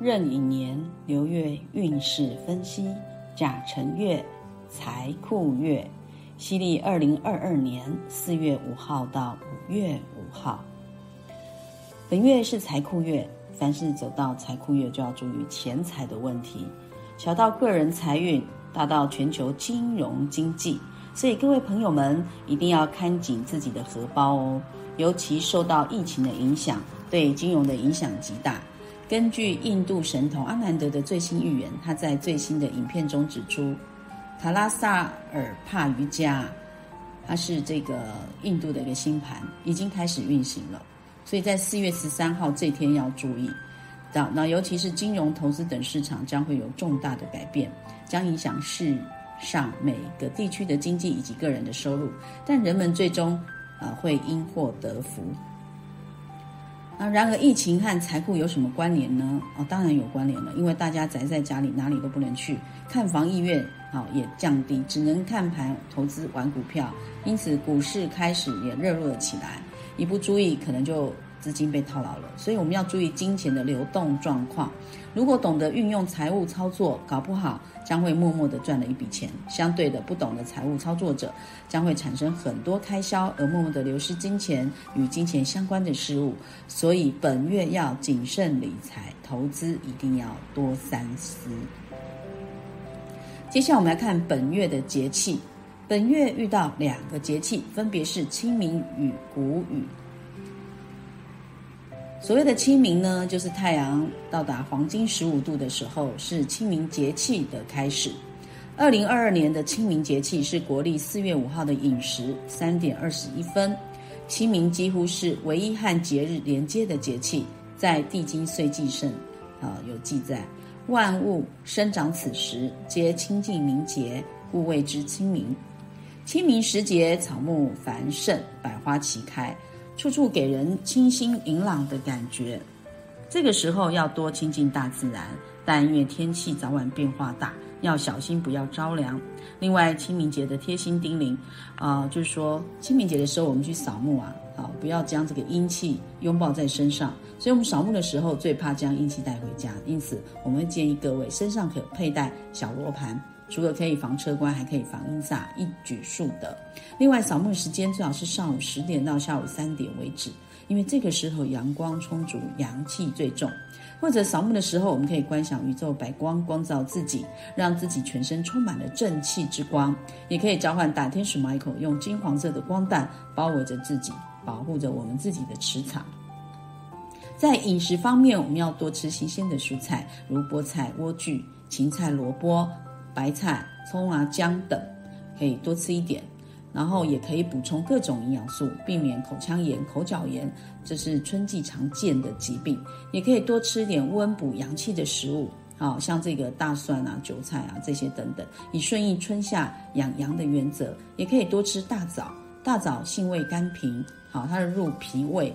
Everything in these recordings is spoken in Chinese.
壬寅年流月运势分析，甲辰月财库月，西历二零二二年四月五号到五月五号。本月是财库月，凡是走到财库月，就要注意钱财的问题，小到个人财运，大到全球金融经济。所以各位朋友们一定要看紧自己的荷包哦，尤其受到疫情的影响，对金融的影响极大。根据印度神童阿南德的最新预言，他在最新的影片中指出，塔拉萨尔帕瑜伽，它是这个印度的一个星盘，已经开始运行了。所以在四月十三号这天要注意，到那尤其是金融投资等市场将会有重大的改变，将影响世上每个地区的经济以及个人的收入，但人们最终啊会因祸得福。那然而，疫情和财库有什么关联呢？哦，当然有关联了，因为大家宅在家里，哪里都不能去，看房意愿啊也降低，只能看盘投资玩股票，因此股市开始也热络了起来，一不注意可能就。资金被套牢了，所以我们要注意金钱的流动状况。如果懂得运用财务操作，搞不好将会默默的赚了一笔钱。相对的，不懂得财务操作者将会产生很多开销，而默默的流失金钱与金钱相关的事物。所以本月要谨慎理财，投资一定要多三思。接下来我们来看本月的节气。本月遇到两个节气，分别是清明与谷雨。所谓的清明呢，就是太阳到达黄金十五度的时候，是清明节气的开始。二零二二年的清明节气是国历四月五号的饮食三点二十一分。清明几乎是唯一和节日连接的节气，在《地经岁记》上啊有记载：万物生长此时，皆清净明洁，故谓之清明。清明时节，草木繁盛，百花齐开。处处给人清新明朗的感觉，这个时候要多亲近大自然。但因为天气早晚变化大，要小心不要着凉。另外，清明节的贴心叮咛啊，就是说清明节的时候我们去扫墓啊，啊，不要将这个阴气拥抱在身上。所以我们扫墓的时候最怕将阴气带回家，因此我们建议各位身上可佩戴小罗盘。除了可以防车关，还可以防阴煞，一举数得。另外，扫墓时间最好是上午十点到下午三点为止，因为这个时候阳光充足，阳气最重。或者扫墓的时候，我们可以观想宇宙白光光照自己，让自己全身充满了正气之光。也可以召唤大天使 Michael，用金黄色的光弹包围着自己，保护着我们自己的磁场。在饮食方面，我们要多吃新鲜的蔬菜，如菠菜、莴苣、芹菜、萝卜。白菜、葱啊、姜等，可以多吃一点，然后也可以补充各种营养素，避免口腔炎、口角炎，这是春季常见的疾病。也可以多吃点温补阳气的食物，好像这个大蒜啊、韭菜啊这些等等，以顺应春夏养阳的原则。也可以多吃大枣，大枣性味甘平，好，它是入脾胃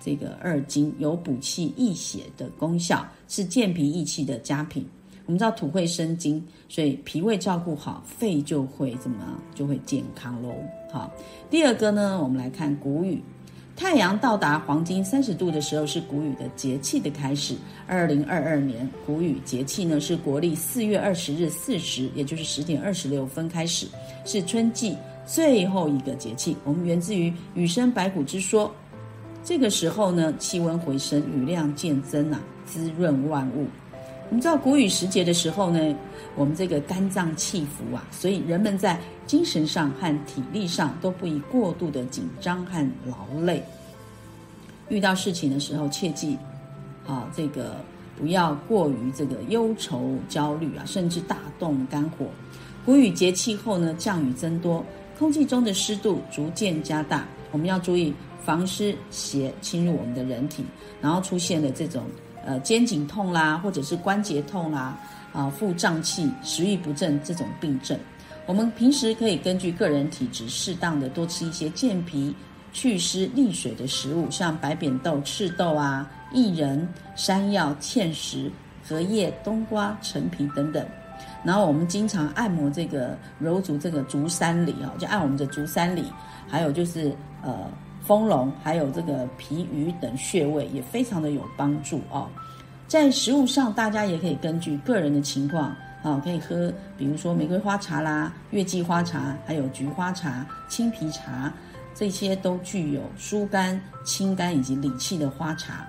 这个二经，有补气益血的功效，是健脾益气的佳品。我们知道土会生金，所以脾胃照顾好，肺就会怎么就会健康喽。好，第二个呢，我们来看谷雨。太阳到达黄金三十度的时候是谷雨的节气的开始。二零二二年谷雨节气呢是国历四月二十日四时，也就是十点二十六分开始，是春季最后一个节气。我们源自于雨生百谷之说。这个时候呢，气温回升，雨量渐增啊，滋润万物。我们知道谷雨时节的时候呢，我们这个肝脏气浮啊，所以人们在精神上和体力上都不宜过度的紧张和劳累。遇到事情的时候，切记啊，这个不要过于这个忧愁焦虑啊，甚至大动肝火。谷雨节气后呢，降雨增多，空气中的湿度逐渐加大，我们要注意防湿邪侵入我们的人体，然后出现了这种。呃，肩颈痛啦，或者是关节痛啦，啊，腹胀气、食欲不振这种病症，我们平时可以根据个人体质，适当的多吃一些健脾、祛湿、利水的食物，像白扁豆、赤豆啊、薏仁、山药、芡实、荷叶、冬瓜、陈皮等等。然后我们经常按摩这个揉足这个足三里哦，就按我们的足三里，还有就是呃。丰隆还有这个脾俞等穴位也非常的有帮助哦。在食物上，大家也可以根据个人的情况，啊，可以喝，比如说玫瑰花茶啦、月季花茶，还有菊花茶、青皮茶，这些都具有疏肝、清肝以及理气的花茶。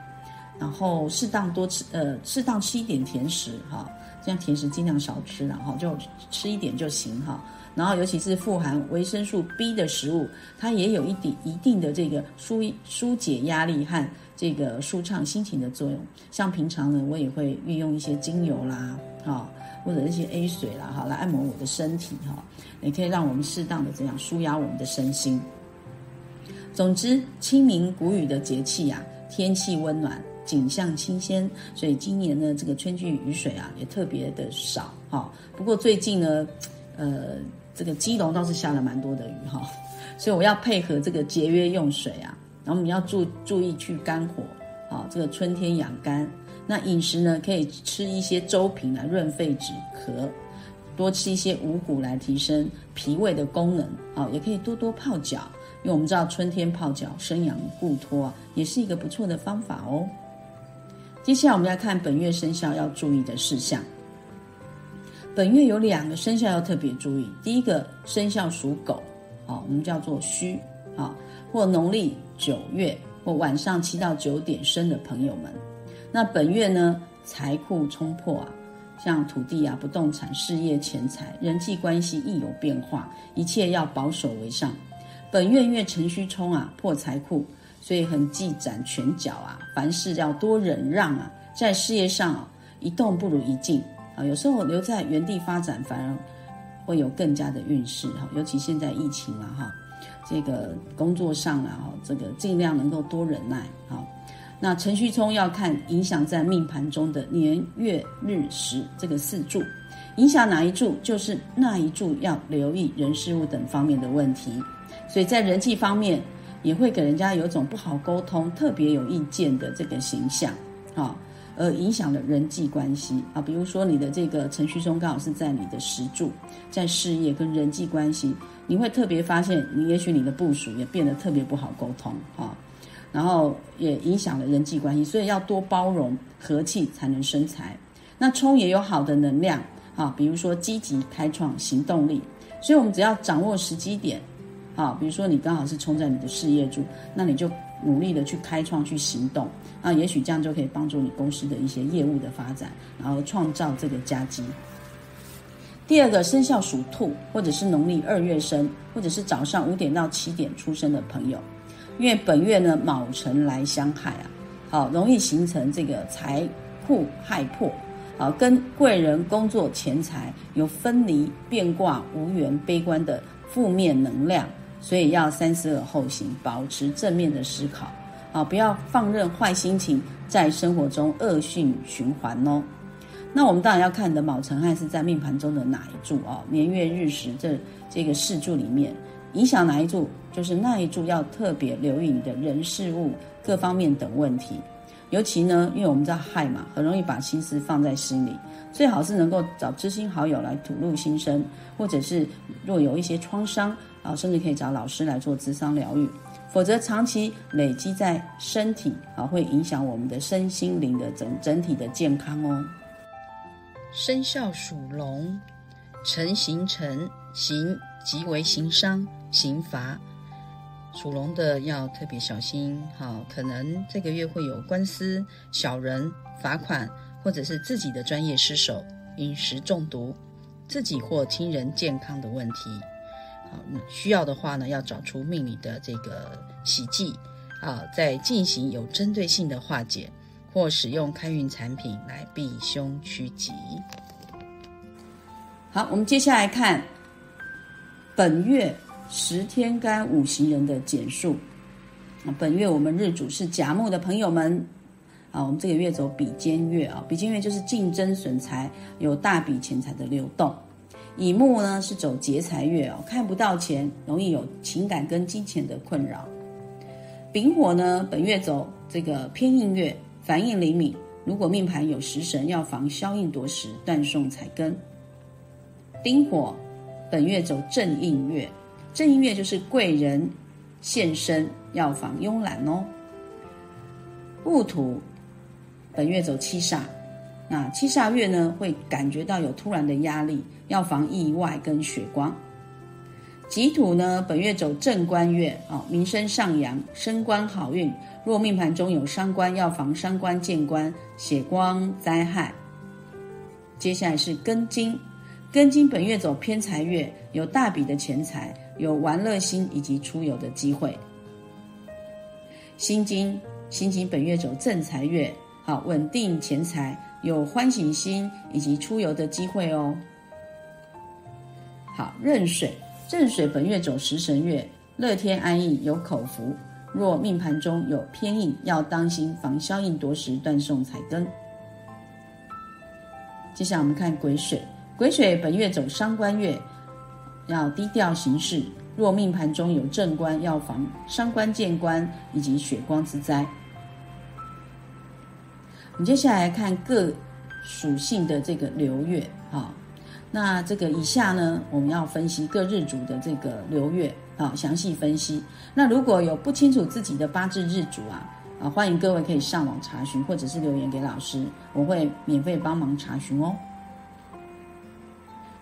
然后适当多吃，呃，适当吃一点甜食，哈，这样甜食尽量少吃，然后就吃一点就行，哈。然后尤其是富含维生素 B 的食物，它也有一定一定的这个疏疏解压力和这个舒畅心情的作用。像平常呢，我也会运用一些精油啦，哈，或者一些 A 水啦，哈，来按摩我的身体，哈，也可以让我们适当的这样舒压我们的身心。总之，清明谷雨的节气呀，天气温暖。景象新鲜，所以今年呢，这个春季雨水啊也特别的少哈。不过最近呢，呃，这个基隆倒是下了蛮多的雨哈，所以我要配合这个节约用水啊，然后我们要注注意去肝火啊，这个春天养肝。那饮食呢，可以吃一些粥品来润肺止咳，多吃一些五谷来提升脾胃的功能啊，也可以多多泡脚，因为我们知道春天泡脚生阳固脱，也是一个不错的方法哦。接下来我们要看本月生肖要注意的事项。本月有两个生肖要特别注意，第一个生肖属狗，啊，我们叫做戌，啊，或农历九月或晚上七到九点生的朋友们。那本月呢，财库冲破啊，像土地啊、不动产、事业、钱财、人际关系亦有变化，一切要保守为上。本月月辰戌冲啊，破财库。所以很忌展拳脚啊，凡事要多忍让啊，在事业上啊，一动不如一静有时候留在原地发展反而会有更加的运势哈，尤其现在疫情了哈，这个工作上啊哈，这个尽量能够多忍耐啊。那程序冲要看影响在命盘中的年月日时这个四柱，影响哪一柱就是那一柱要留意人事物等方面的问题，所以在人际方面。也会给人家有种不好沟通、特别有意见的这个形象，啊，而影响了人际关系啊。比如说你的这个程序中刚好是在你的石柱，在事业跟人际关系，你会特别发现，你也许你的部署也变得特别不好沟通啊，然后也影响了人际关系，所以要多包容、和气才能生财。那冲也有好的能量啊，比如说积极、开创、行动力，所以我们只要掌握时机点。啊，比如说你刚好是冲在你的事业柱，那你就努力的去开创、去行动，啊，也许这样就可以帮助你公司的一些业务的发展，然后创造这个佳绩。第二个生肖属兔，或者是农历二月生，或者是早上五点到七点出生的朋友，因为本月呢卯辰来相害啊，好容易形成这个财库害破，啊，跟贵人、工作、钱财有分离、变卦、无缘、悲观的负面能量。所以要三思而后行，保持正面的思考，啊，不要放任坏心情在生活中恶性循环哦。那我们当然要看你的卯辰亥是在命盘中的哪一柱哦，年月日时这这个四柱里面影响哪一柱，就是那一柱要特别留意你的人事物各方面等问题。尤其呢，因为我们知道亥嘛，很容易把心思放在心里，最好是能够找知心好友来吐露心声，或者是若有一些创伤。啊，甚至可以找老师来做智商疗愈，否则长期累积在身体啊，会影响我们的身心灵的整整体的健康哦。生肖属龙，辰行辰行即为行伤刑罚，属龙的要特别小心。好，可能这个月会有官司、小人、罚款，或者是自己的专业失手、饮食中毒、自己或亲人健康的问题。啊，需要的话呢，要找出命理的这个喜忌，啊，再进行有针对性的化解，或使用开运产品来避凶趋吉。好，我们接下来看本月十天干五行人的简述。啊，本月我们日主是甲木的朋友们，啊，我们这个月走比肩月啊，比肩月就是竞争损财，有大笔钱财的流动。乙木呢是走劫财月哦，看不到钱，容易有情感跟金钱的困扰。丙火呢本月走这个偏印月，反应灵敏，如果命盘有食神，要防消印夺食，断送财根。丁火本月走正印月，正印月就是贵人现身，要防慵懒哦。戊土。本月走七煞，那七煞月呢会感觉到有突然的压力，要防意外跟血光。己土呢本月走正官月啊，名声上扬，升官好运。若命盘中有伤官，要防伤官见官、血光灾害。接下来是庚金，庚金本月走偏财月，有大笔的钱财，有玩乐心以及出游的机会。辛金，辛金本月走正财月，好稳定钱财，有欢喜心以及出游的机会哦。好，壬水，壬水本月走食神月，乐天安逸，有口福。若命盘中有偏印，要当心防消印夺食、断送财根。接下来我们看癸水，癸水本月走伤官月，要低调行事。若命盘中有正官，要防伤官见官以及血光之灾。我们接下来看各属性的这个流月，哈。那这个以下呢，我们要分析各日主的这个流月啊，详细分析。那如果有不清楚自己的八字日主啊，啊，欢迎各位可以上网查询，或者是留言给老师，我会免费帮忙查询哦。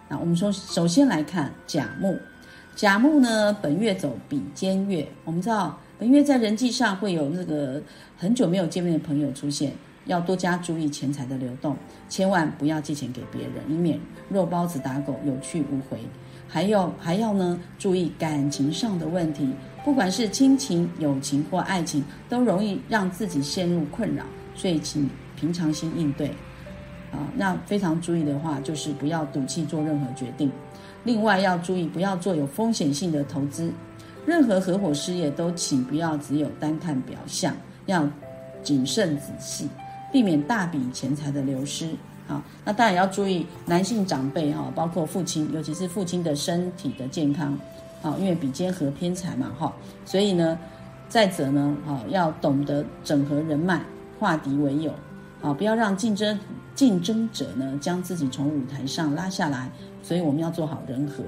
那我们说，首先来看甲木，甲木呢本月走比肩月，我们知道本月在人际上会有那个很久没有见面的朋友出现。要多加注意钱财的流动，千万不要借钱给别人，以免肉包子打狗，有去无回。还有还要呢，注意感情上的问题，不管是亲情、友情或爱情，都容易让自己陷入困扰，所以请平常心应对。啊，那非常注意的话，就是不要赌气做任何决定。另外要注意，不要做有风险性的投资，任何合伙事业都请不要只有单看表象，要谨慎仔细。避免大笔钱财的流失，好，那当然要注意男性长辈哈，包括父亲，尤其是父亲的身体的健康，好，因为比肩合偏财嘛，哈，所以呢，再者呢，好，要懂得整合人脉，化敌为友，好，不要让竞争竞争者呢将自己从舞台上拉下来，所以我们要做好人和，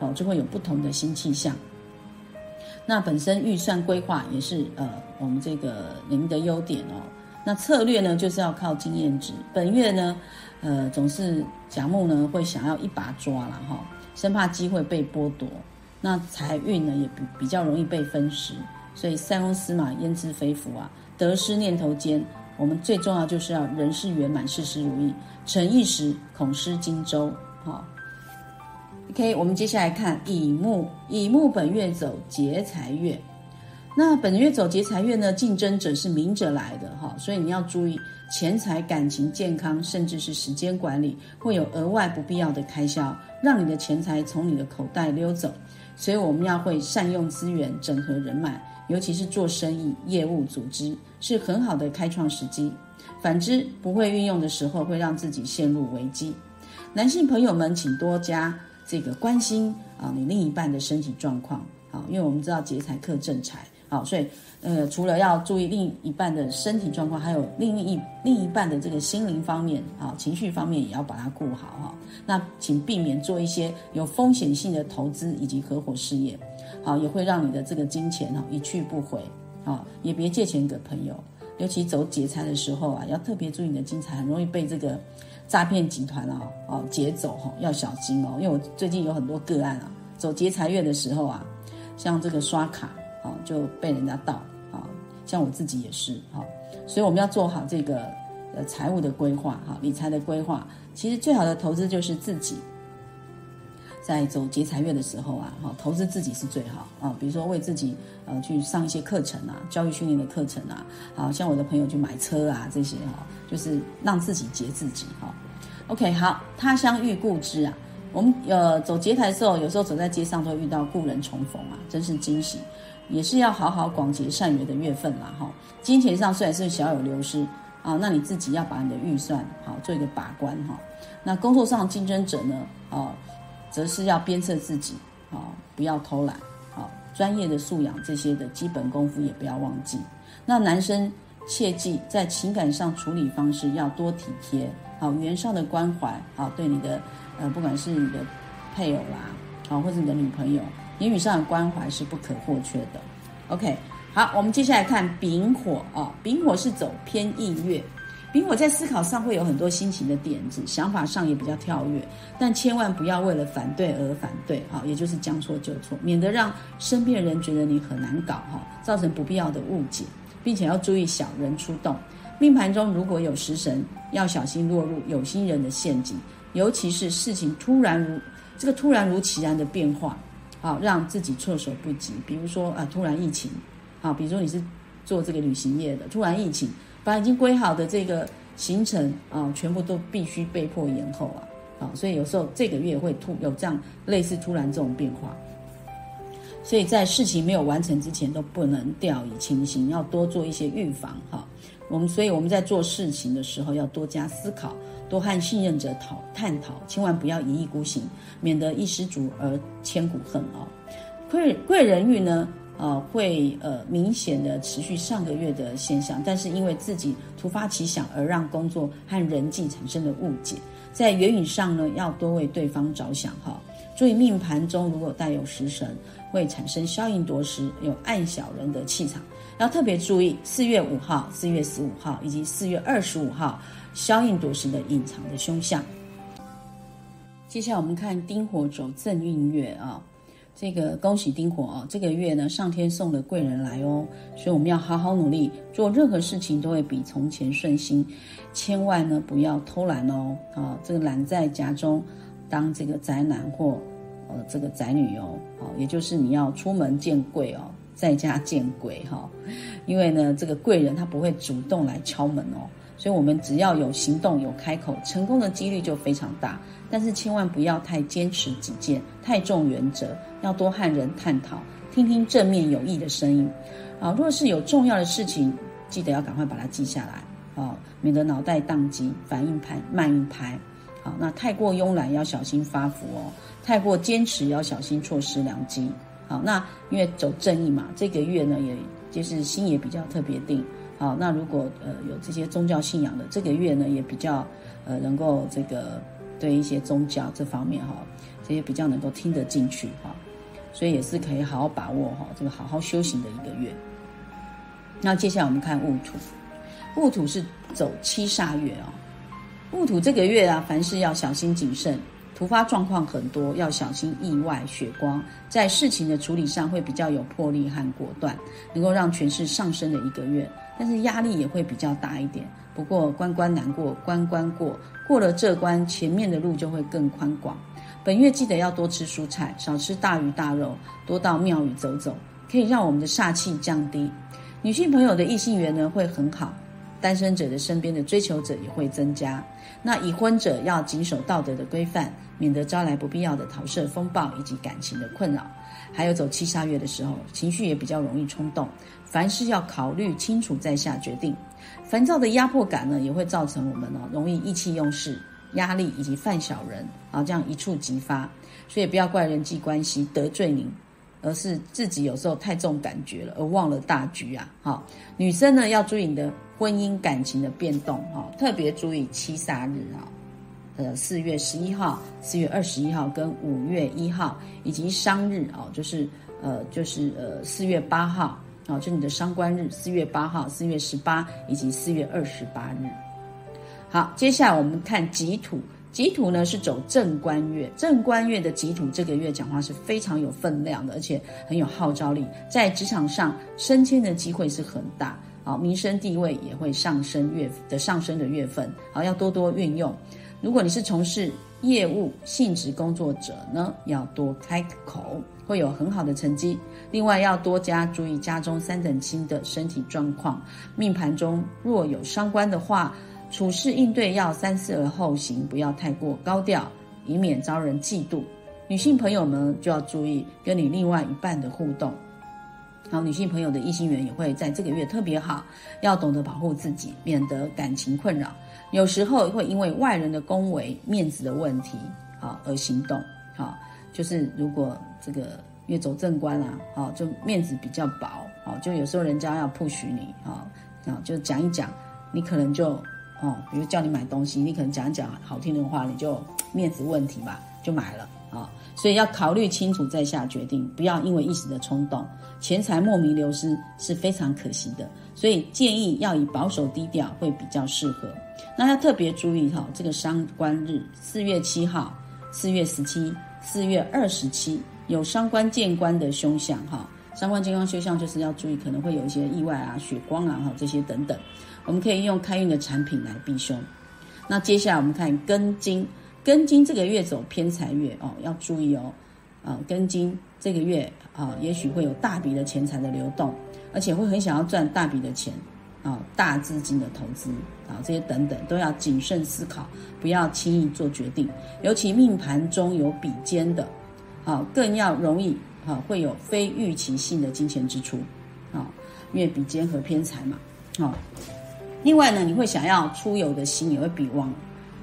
好，就会有不同的新气象。那本身预算规划也是呃，我们这个您的优点哦。那策略呢，就是要靠经验值。本月呢，呃，总是甲木呢会想要一把抓了哈，生怕机会被剥夺。那财运呢也比比较容易被分食，所以塞翁失马焉知非福啊，得失念头间，我们最重要就是要人事圆满，事事如意。成一时，恐失荆州。好，OK，我们接下来看乙木，乙木本月走劫财月。那本月走劫财月呢？竞争者是明者来的哈，所以你要注意钱财、感情、健康，甚至是时间管理，会有额外不必要的开销，让你的钱财从你的口袋溜走。所以我们要会善用资源，整合人脉，尤其是做生意、业务组织，是很好的开创时机。反之，不会运用的时候，会让自己陷入危机。男性朋友们，请多加这个关心啊，你另一半的身体状况啊，因为我们知道劫财克正财。好，所以，呃，除了要注意另一半的身体状况，还有另一另一半的这个心灵方面，啊，情绪方面也要把它顾好哈。那请避免做一些有风险性的投资以及合伙事业，好，也会让你的这个金钱哈一去不回，啊，也别借钱给朋友，尤其走劫财的时候啊，要特别注意你的金财很容易被这个诈骗集团啊，哦劫走哈，要小心哦。因为我最近有很多个案啊，走劫财月的时候啊，像这个刷卡。啊，就被人家盗啊，像我自己也是哈，所以我们要做好这个呃财务的规划哈，理财的规划。其实最好的投资就是自己，在走劫财月的时候啊，哈，投资自己是最好啊。比如说为自己呃去上一些课程啊，教育训练的课程啊，好像我的朋友去买车啊这些哈，就是让自己劫自己哈。OK，好，他乡遇故知啊，我们呃走劫财的时候，有时候走在街上都会遇到故人重逢啊，真是惊喜。也是要好好广结善缘的月份啦，哈。金钱上虽然是小有流失啊，那你自己要把你的预算好做一个把关哈。那工作上竞争者呢，啊，则是要鞭策自己啊，不要偷懒啊，专业的素养这些的基本功夫也不要忘记。那男生切记在情感上处理方式要多体贴，好语言上的关怀，啊对你的呃，不管是你的配偶啦，啊或者你的女朋友。言语上的关怀是不可或缺的。OK，好，我们接下来看丙火啊，丙火是走偏印月，丙火在思考上会有很多新奇的点子，想法上也比较跳跃，但千万不要为了反对而反对，哈，也就是将错就错，免得让身边人觉得你很难搞，哈，造成不必要的误解，并且要注意小人出动。命盘中如果有食神，要小心落入有心人的陷阱，尤其是事情突然如这个突然如其然的变化，好让自己措手不及。比如说啊，突然疫情，啊，比如说你是做这个旅行业的，突然疫情。把已经规好的这个行程啊，全部都必须被迫延后啊，啊，所以有时候这个月会突有这样类似突然这种变化，所以在事情没有完成之前都不能掉以轻心，要多做一些预防哈。我们所以我们在做事情的时候要多加思考，多和信任者讨探讨，千万不要一意孤行，免得一失足而千古恨啊。贵贵人运呢？呃，会呃明显的持续上个月的现象，但是因为自己突发奇想而让工作和人际产生了误解，在言语上呢要多为对方着想哈。注意命盘中如果带有食神，会产生消应夺食、有暗小人的气场，要特别注意四月五号、四月十五号以及四月二十五号消印夺食的隐藏的凶相。接下来我们看丁火走正运月啊。这个恭喜丁火哦，这个月呢，上天送了贵人来哦，所以我们要好好努力，做任何事情都会比从前顺心，千万呢不要偷懒哦，啊，这个懒在家中当这个宅男或呃这个宅女哦，啊，也就是你要出门见贵哦，在家见鬼哈，因为呢这个贵人他不会主动来敲门哦，所以我们只要有行动有开口，成功的几率就非常大。但是千万不要太坚持己见，太重原则，要多和人探讨，听听正面有益的声音。啊，若是有重要的事情，记得要赶快把它记下来，啊，免得脑袋宕机，反应拍慢一拍。好，那太过慵懒要小心发福哦，太过坚持要小心错失良机。好，那因为走正义嘛，这个月呢，也就是心也比较特别定。好，那如果呃有这些宗教信仰的，这个月呢也比较呃能够这个。对一些宗教这方面哈，这些比较能够听得进去哈，所以也是可以好好把握哈，这个好好修行的一个月。那接下来我们看戊土，戊土是走七煞月啊，戊土这个月啊，凡事要小心谨慎，突发状况很多，要小心意外血光，在事情的处理上会比较有魄力和果断，能够让权势上升的一个月，但是压力也会比较大一点。不过关关难过关关过。过了这关，前面的路就会更宽广。本月记得要多吃蔬菜，少吃大鱼大肉，多到庙宇走走，可以让我们的煞气降低。女性朋友的异性缘呢会很好，单身者的身边的追求者也会增加。那已婚者要谨守道德的规范，免得招来不必要的桃色风暴以及感情的困扰。还有走七杀月的时候，情绪也比较容易冲动，凡事要考虑清楚再下决定。烦躁的压迫感呢，也会造成我们呢容易意气用事、压力以及犯小人啊，这样一触即发。所以不要怪人际关系得罪您，而是自己有时候太重感觉了，而忘了大局啊。好，女生呢要注意你的婚姻感情的变动哈，特别注意七煞日啊，呃四月十一号、四月二十一号跟五月一号，以及商日啊，就是呃就是呃四月八号。好，就你的伤官日，四月八号、四月十八以及四月二十八日。好，接下来我们看己土，己土呢是走正官月，正官月的己土这个月讲话是非常有分量的，而且很有号召力，在职场上升迁的机会是很大，好，民生地位也会上升月的上升的月份，好，要多多运用。如果你是从事业务性质工作者呢，要多开口。会有很好的成绩。另外，要多加注意家中三等亲的身体状况。命盘中若有伤官的话，处事应对要三思而后行，不要太过高调，以免招人嫉妒。女性朋友们就要注意跟你另外一半的互动。然后，女性朋友的异性缘也会在这个月特别好，要懂得保护自己，免得感情困扰。有时候会因为外人的恭维、面子的问题，啊而行动。啊。就是如果这个越走正官啦啊，就面子比较薄，啊就有时候人家要 push 你，啊啊就讲一讲，你可能就哦，比如叫你买东西，你可能讲一讲好听的话，你就面子问题吧，就买了。所以要考虑清楚再下决定，不要因为一时的冲动，钱财莫名流失是非常可惜的。所以建议要以保守低调会比较适合。那要特别注意哈，这个伤官日四月七号、四月十七、四月二十七有伤官见官的凶相哈。伤官见官凶相就是要注意，可能会有一些意外啊、血光啊哈这些等等。我们可以用开运的产品来避凶。那接下来我们看庚金，庚金这个月走偏财月哦，要注意哦。啊，庚金这个月啊，也许会有大笔的钱财的流动，而且会很想要赚大笔的钱。啊，大资金的投资啊，这些等等都要谨慎思考，不要轻易做决定。尤其命盘中有比肩的，啊，更要容易啊，会有非预期性的金钱支出，啊，因为比肩和偏财嘛，啊。另外呢，你会想要出游的心也会比往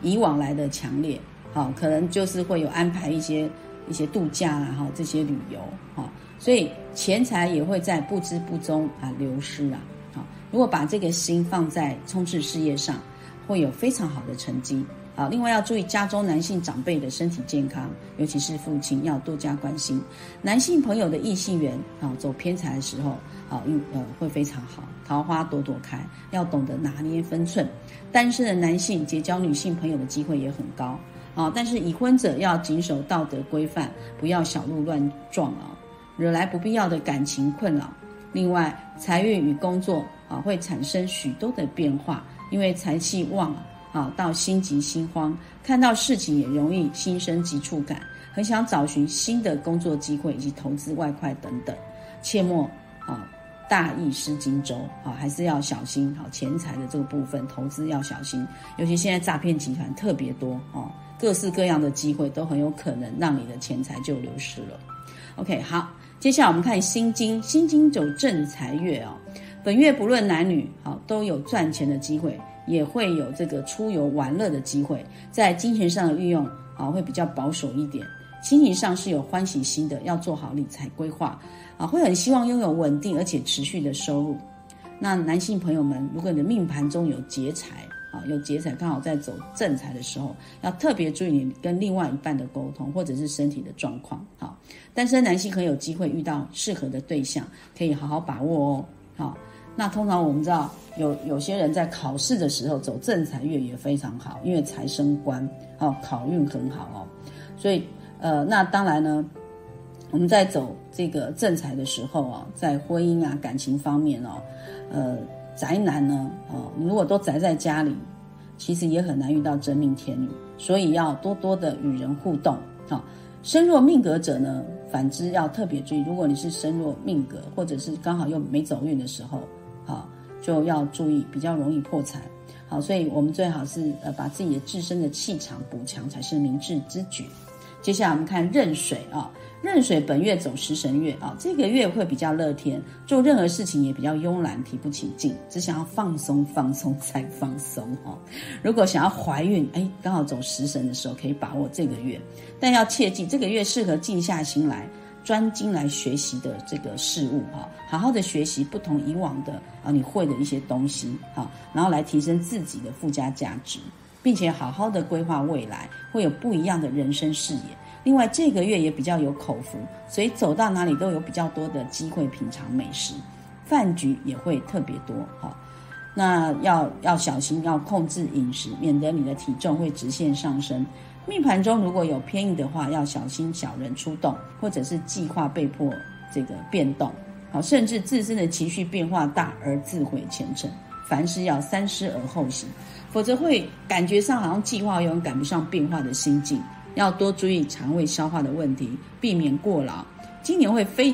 以往来的强烈，啊，可能就是会有安排一些一些度假啊，哈，这些旅游，哈，所以钱财也会在不知不中啊流失啊。好如果把这个心放在冲刺事业上，会有非常好的成绩。好，另外要注意家中男性长辈的身体健康，尤其是父亲要多加关心。男性朋友的异性缘啊，走偏财的时候啊，运呃会非常好，桃花朵朵开，要懂得拿捏分寸。单身的男性结交女性朋友的机会也很高啊，但是已婚者要谨守道德规范，不要小鹿乱撞啊，惹来不必要的感情困扰。另外，财运与工作。啊，会产生许多的变化，因为财气旺啊，到心急心慌，看到事情也容易心生急促感，很想找寻新的工作机会以及投资外快等等，切莫啊大意失荆州啊，还是要小心好钱财的这个部分，投资要小心，尤其现在诈骗集团特别多哦，各式各样的机会都很有可能让你的钱财就流失了。OK，好，接下来我们看心经，心经走正财月哦。本月不论男女，好都有赚钱的机会，也会有这个出游玩乐的机会。在金钱上的运用，啊会比较保守一点。心情上是有欢喜心的，要做好理财规划，啊会很希望拥有稳定而且持续的收入。那男性朋友们，如果你的命盘中有劫财，啊有劫财刚好在走正财的时候，要特别注意你跟另外一半的沟通，或者是身体的状况。好，单身男性很有机会遇到适合的对象，可以好好把握哦。好。那通常我们知道，有有些人在考试的时候走正财月也非常好，因为财生官哦，考运很好哦。所以呃，那当然呢，我们在走这个正财的时候啊，在婚姻啊感情方面哦，呃，宅男呢哦，你如果都宅在家里，其实也很难遇到真命天女，所以要多多的与人互动啊。身弱命格者呢，反之要特别注意，如果你是身弱命格，或者是刚好又没走运的时候。好，就要注意，比较容易破财。好，所以我们最好是呃把自己的自身的气场补强，才是明智之举。接下来我们看壬水啊，壬水本月走食神月啊，这个月会比较乐天，做任何事情也比较慵懒，提不起劲，只想要放松放松再放松哈。如果想要怀孕，哎，刚好走食神的时候可以把握这个月，但要切记，这个月适合静下心来。专精来学习的这个事物哈，好好的学习不同以往的啊你会的一些东西哈，然后来提升自己的附加价值，并且好好的规划未来，会有不一样的人生视野。另外这个月也比较有口福，所以走到哪里都有比较多的机会品尝美食，饭局也会特别多哈。那要要小心，要控制饮食，免得你的体重会直线上升。命盘中如果有偏移的话，要小心小人出动，或者是计划被迫这个变动，好，甚至自身的情绪变化大而自毁前程。凡事要三思而后行，否则会感觉上好像计划永远赶不上变化的心境。要多注意肠胃消化的问题，避免过劳。今年会非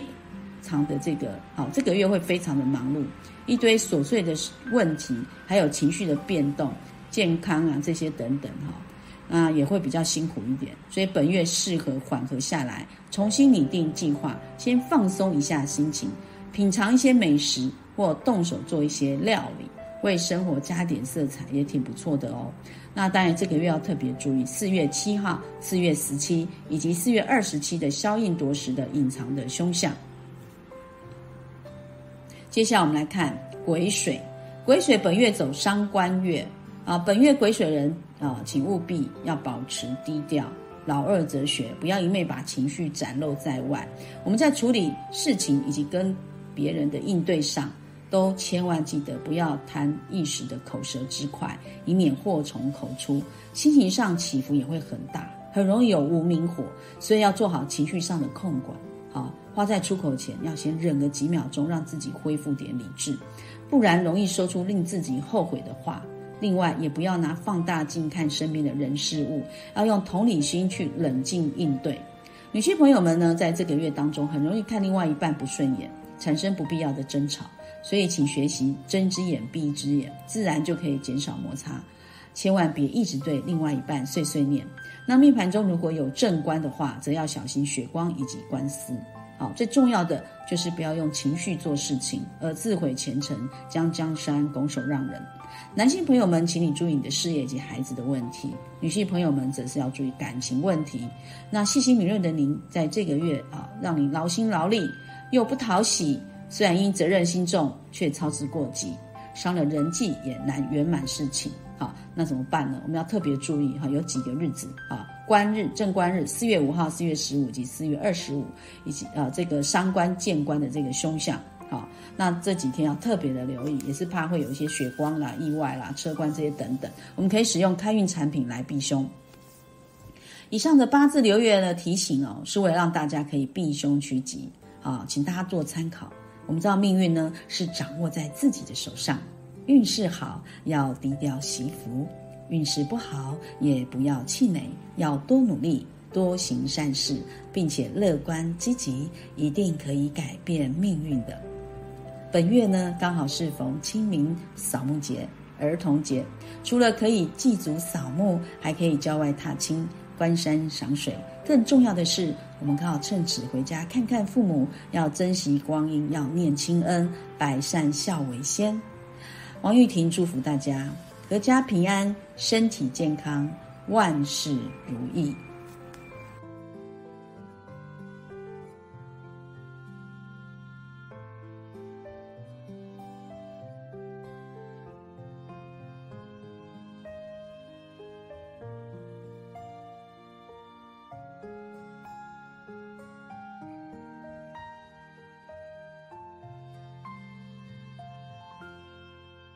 常的这个好，这个月会非常的忙碌，一堆琐碎的问题，还有情绪的变动、健康啊这些等等哈。啊，也会比较辛苦一点，所以本月适合缓和下来，重新拟定计划，先放松一下心情，品尝一些美食，或动手做一些料理，为生活加点色彩，也挺不错的哦。那当然，这个月要特别注意四月七号、四月十七以及四月二十七的消印夺食的隐藏的凶相。接下来我们来看癸水，癸水本月走伤官月。啊，本月癸水人啊，请务必要保持低调，老二哲学，不要一昧把情绪展露在外。我们在处理事情以及跟别人的应对上，都千万记得不要贪一时的口舌之快，以免祸从口出。心情上起伏也会很大，很容易有无名火，所以要做好情绪上的控管。好，话在出口前要先忍个几秒钟，让自己恢复点理智，不然容易说出令自己后悔的话。另外，也不要拿放大镜看身边的人事物，要用同理心去冷静应对。女性朋友们呢，在这个月当中，很容易看另外一半不顺眼，产生不必要的争吵。所以，请学习睁一只眼闭一只眼，自然就可以减少摩擦。千万别一直对另外一半碎碎念。那命盘中如果有正官的话，则要小心血光以及官司。好，最重要的就是不要用情绪做事情，而自毁前程，将江山拱手让人。男性朋友们，请你注意你的事业及孩子的问题；女性朋友们，则是要注意感情问题。那细心敏锐的您，在这个月啊，让你劳心劳力又不讨喜。虽然因责任心重，却操之过急，伤了人际，也难圆满事情。好，那怎么办呢？我们要特别注意哈，有几个日子啊，官日、正官日，四月五号、四月十五及四月二十五，以及啊这个伤官见官的这个凶相。好，那这几天要特别的留意，也是怕会有一些血光啦、意外啦、车官这些等等。我们可以使用开运产品来避凶。以上的八字流月的提醒哦，是为了让大家可以避凶趋吉。好，请大家做参考。我们知道命运呢是掌握在自己的手上，运势好要低调惜福，运势不好也不要气馁，要多努力，多行善事，并且乐观积极，一定可以改变命运的。本月呢刚好适逢清明扫墓节、儿童节，除了可以祭祖扫墓，还可以郊外踏青、观山赏水。更重要的是，我们刚好趁此回家看看父母，要珍惜光阴，要念亲恩，百善孝为先。王玉婷祝福大家阖家平安，身体健康，万事如意。